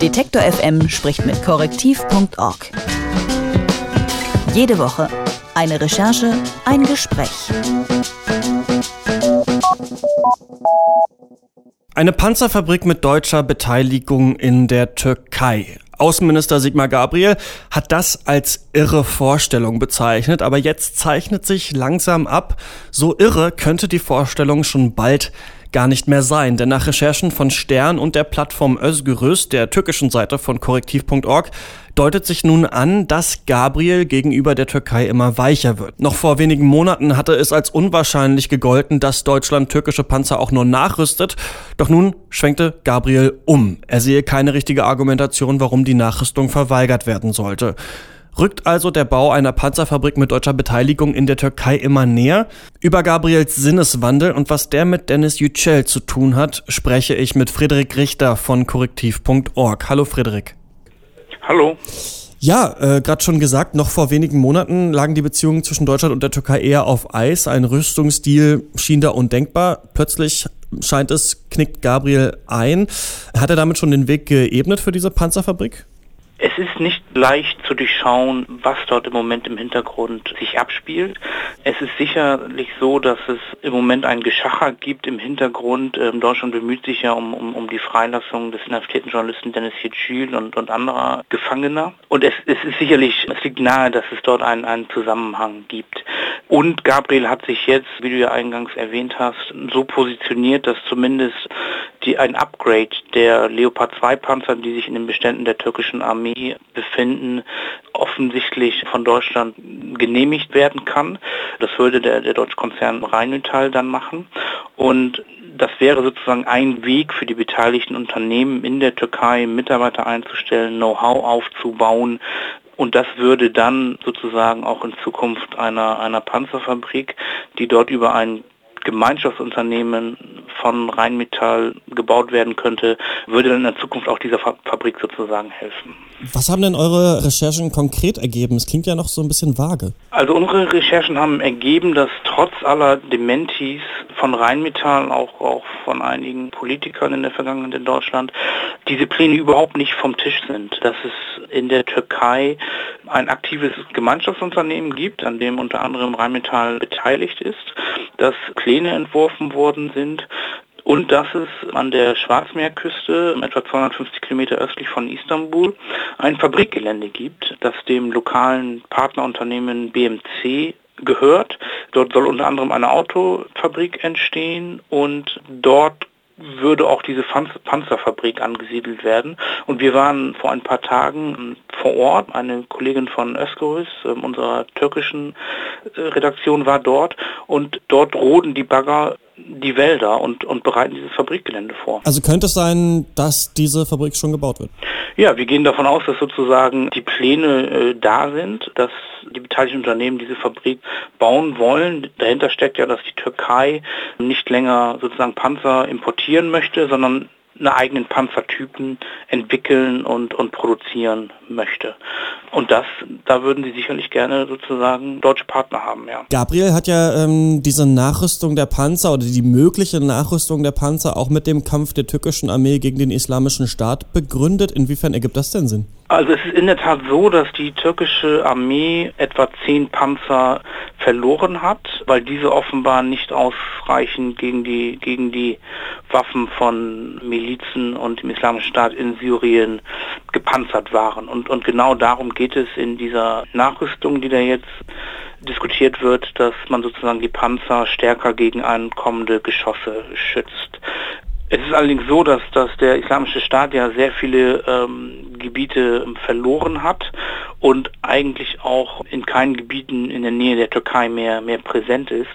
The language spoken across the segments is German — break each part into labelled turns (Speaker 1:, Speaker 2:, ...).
Speaker 1: Detektor FM spricht mit korrektiv.org. Jede Woche eine Recherche, ein Gespräch.
Speaker 2: Eine Panzerfabrik mit deutscher Beteiligung in der Türkei. Außenminister Sigmar Gabriel hat das als irre Vorstellung bezeichnet, aber jetzt zeichnet sich langsam ab, so irre könnte die Vorstellung schon bald gar nicht mehr sein. Denn nach Recherchen von Stern und der Plattform Özgürüz, der türkischen Seite von korrektiv.org, deutet sich nun an, dass Gabriel gegenüber der Türkei immer weicher wird. Noch vor wenigen Monaten hatte es als unwahrscheinlich gegolten, dass Deutschland türkische Panzer auch nur nachrüstet. Doch nun schwenkte Gabriel um. Er sehe keine richtige Argumentation, warum die Nachrüstung verweigert werden sollte. Rückt also der Bau einer Panzerfabrik mit deutscher Beteiligung in der Türkei immer näher? Über Gabriels Sinneswandel und was der mit Dennis Yücel zu tun hat, spreche ich mit Friedrich Richter von korrektiv.org. Hallo Friedrich.
Speaker 3: Hallo.
Speaker 2: Ja, äh, gerade schon gesagt, noch vor wenigen Monaten lagen die Beziehungen zwischen Deutschland und der Türkei eher auf Eis. Ein Rüstungsdeal schien da undenkbar. Plötzlich scheint es, knickt Gabriel ein. Hat er damit schon den Weg geebnet für diese Panzerfabrik?
Speaker 3: Es ist nicht leicht zu durchschauen, was dort im Moment im Hintergrund sich abspielt. Es ist sicherlich so, dass es im Moment ein Geschacher gibt im Hintergrund. Ähm, Deutschland bemüht sich ja um, um, um die Freilassung des inhaftierten Journalisten Dennis Yücel und, und anderer Gefangener. Und es, es ist sicherlich, es liegt nahe, dass es dort einen, einen Zusammenhang gibt. Und Gabriel hat sich jetzt, wie du ja eingangs erwähnt hast, so positioniert, dass zumindest die, ein Upgrade der Leopard 2 Panzer, die sich in den Beständen der türkischen Armee Armee befinden, offensichtlich von Deutschland genehmigt werden kann. Das würde der, der deutsche Konzern Rheinmetall dann machen. Und das wäre sozusagen ein Weg für die beteiligten Unternehmen in der Türkei, Mitarbeiter einzustellen, Know-how aufzubauen, und das würde dann sozusagen auch in Zukunft einer, einer Panzerfabrik, die dort über ein Gemeinschaftsunternehmen von Rheinmetall gebaut werden könnte, würde dann in der Zukunft auch dieser Fabrik sozusagen helfen.
Speaker 2: Was haben denn eure Recherchen konkret ergeben? Es klingt ja noch so ein bisschen vage.
Speaker 3: Also unsere Recherchen haben ergeben, dass trotz aller Dementis von Rheinmetall, auch, auch von einigen Politikern in der Vergangenheit in Deutschland, diese Pläne überhaupt nicht vom Tisch sind. Dass es in der Türkei ein aktives Gemeinschaftsunternehmen gibt, an dem unter anderem Rheinmetall beteiligt ist, dass Pläne entworfen worden sind, und dass es an der Schwarzmeerküste, etwa 250 Kilometer östlich von Istanbul, ein Fabrikgelände gibt, das dem lokalen Partnerunternehmen BMC gehört. Dort soll unter anderem eine Autofabrik entstehen und dort würde auch diese Panzerfabrik angesiedelt werden. Und wir waren vor ein paar Tagen vor Ort. Eine Kollegin von Özgürüz, ähm, unserer türkischen äh, Redaktion, war dort. Und dort roden die Bagger die Wälder und, und bereiten dieses Fabrikgelände vor.
Speaker 2: Also könnte es sein, dass diese Fabrik schon gebaut wird?
Speaker 3: Ja, wir gehen davon aus, dass sozusagen die Pläne äh, da sind, dass die beteiligten Unternehmen diese Fabrik bauen wollen. Dahinter steckt ja, dass die Türkei nicht länger sozusagen Panzer importieren möchte, sondern eine eigenen Panzertypen entwickeln und, und produzieren möchte. Und das, da würden sie sicherlich gerne sozusagen deutsche Partner haben, ja.
Speaker 2: Gabriel hat ja ähm, diese Nachrüstung der Panzer oder die mögliche Nachrüstung der Panzer auch mit dem Kampf der türkischen Armee gegen den islamischen Staat begründet. Inwiefern ergibt das denn Sinn?
Speaker 3: Also es ist in der Tat so, dass die türkische Armee etwa zehn Panzer verloren hat, weil diese offenbar nicht ausreichend gegen die, gegen die Waffen von Milizen und dem Islamischen Staat in Syrien gepanzert waren. Und, und genau darum geht es in dieser Nachrüstung, die da jetzt diskutiert wird, dass man sozusagen die Panzer stärker gegen ankommende Geschosse schützt. Es ist allerdings so, dass, dass der Islamische Staat ja sehr viele ähm, Gebiete verloren hat und eigentlich auch in keinen Gebieten in der Nähe der Türkei mehr, mehr präsent ist,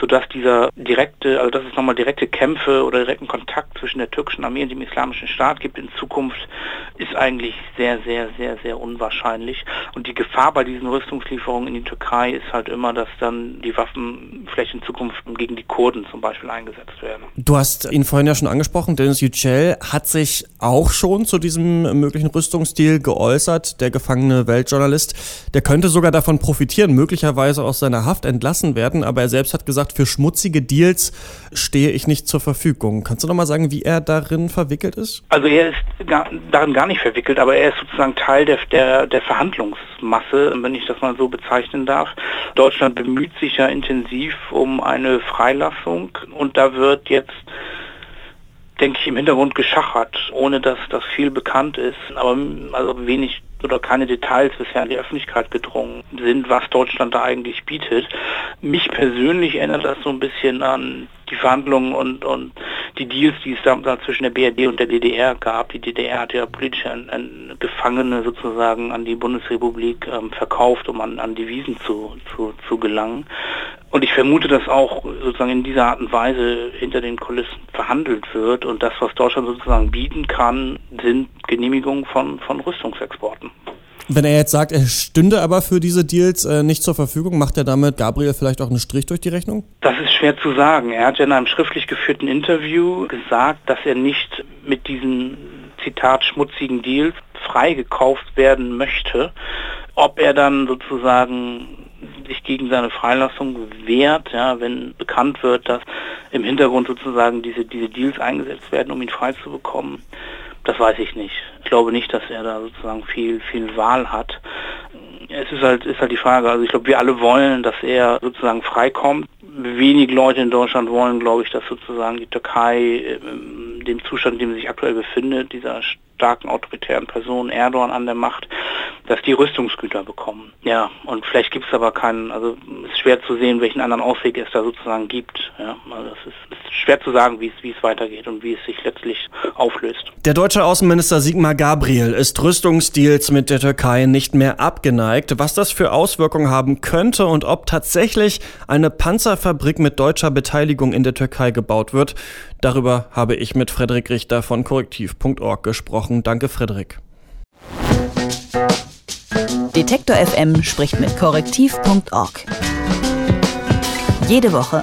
Speaker 3: sodass dieser direkte, also dass es nochmal direkte Kämpfe oder direkten Kontakt zwischen der türkischen Armee und dem Islamischen Staat gibt in Zukunft, ist eigentlich sehr, sehr, sehr, sehr unwahrscheinlich. Und die Gefahr bei diesen Rüstungslieferungen in die Türkei ist halt immer, dass dann die Waffen vielleicht in Zukunft gegen die Kurden zum Beispiel eingesetzt werden.
Speaker 2: Du hast ihn vorhin ja schon angesprochen, Dennis Yücel hat sich auch schon zu diesem möglichen Rüstungsdeal geäußert. Der gefangene Weltjournalist, der könnte sogar davon profitieren, möglicherweise aus seiner Haft entlassen werden, aber er selbst hat gesagt, sagt, für schmutzige Deals stehe ich nicht zur Verfügung. Kannst du noch mal sagen, wie er darin verwickelt ist?
Speaker 3: Also er ist gar, darin gar nicht verwickelt, aber er ist sozusagen Teil der, der, der Verhandlungsmasse, wenn ich das mal so bezeichnen darf. Deutschland bemüht sich ja intensiv um eine Freilassung und da wird jetzt denke ich, im Hintergrund geschachert, ohne dass das viel bekannt ist. Aber also wenig oder keine Details bisher an die Öffentlichkeit gedrungen sind, was Deutschland da eigentlich bietet. Mich persönlich erinnert das so ein bisschen an die Verhandlungen und, und die Deals, die es damals zwischen der BRD und der DDR gab. Die DDR hat ja politische ein, ein Gefangene sozusagen an die Bundesrepublik ähm, verkauft, um an, an Devisen zu, zu, zu gelangen. Und ich vermute, dass auch sozusagen in dieser Art und Weise hinter den Kulissen verhandelt wird und das, was Deutschland sozusagen bieten kann, sind Genehmigungen von, von Rüstungsexporten.
Speaker 2: Wenn er jetzt sagt, er stünde aber für diese Deals äh, nicht zur Verfügung, macht er damit Gabriel vielleicht auch einen Strich durch die Rechnung?
Speaker 3: Das ist schwer zu sagen. Er hat ja in einem schriftlich geführten Interview gesagt, dass er nicht mit diesen Zitat schmutzigen Deals freigekauft werden möchte. Ob er dann sozusagen sich gegen seine Freilassung wehrt, ja, wenn bekannt wird, dass im Hintergrund sozusagen diese, diese Deals eingesetzt werden, um ihn frei zu bekommen, das weiß ich nicht. Ich glaube nicht, dass er da sozusagen viel, viel Wahl hat. Es ist halt, ist halt die Frage, also ich glaube, wir alle wollen, dass er sozusagen freikommt. Wenig Leute in Deutschland wollen, glaube ich, dass sozusagen die Türkei in dem Zustand, in dem sich aktuell befindet, dieser starken autoritären Person Erdogan an der Macht, dass die Rüstungsgüter bekommen. Ja, und vielleicht gibt es aber keinen, also es ist schwer zu sehen, welchen anderen Ausweg es da sozusagen gibt. Ja, also ist, ist schwer zu sagen, wie es, weitergeht und wie es sich letztlich auflöst.
Speaker 2: Der deutsche Außenminister Sigmar Gabriel ist Rüstungsdeals mit der Türkei nicht mehr abgeneigt. Was das für Auswirkungen haben könnte und ob tatsächlich eine Panzerfabrik mit deutscher Beteiligung in der Türkei gebaut wird, darüber habe ich mit Frederik Richter von korrektiv.org gesprochen. Danke, Frederik.
Speaker 1: Detektor FM spricht mit korrektiv.org. Jede Woche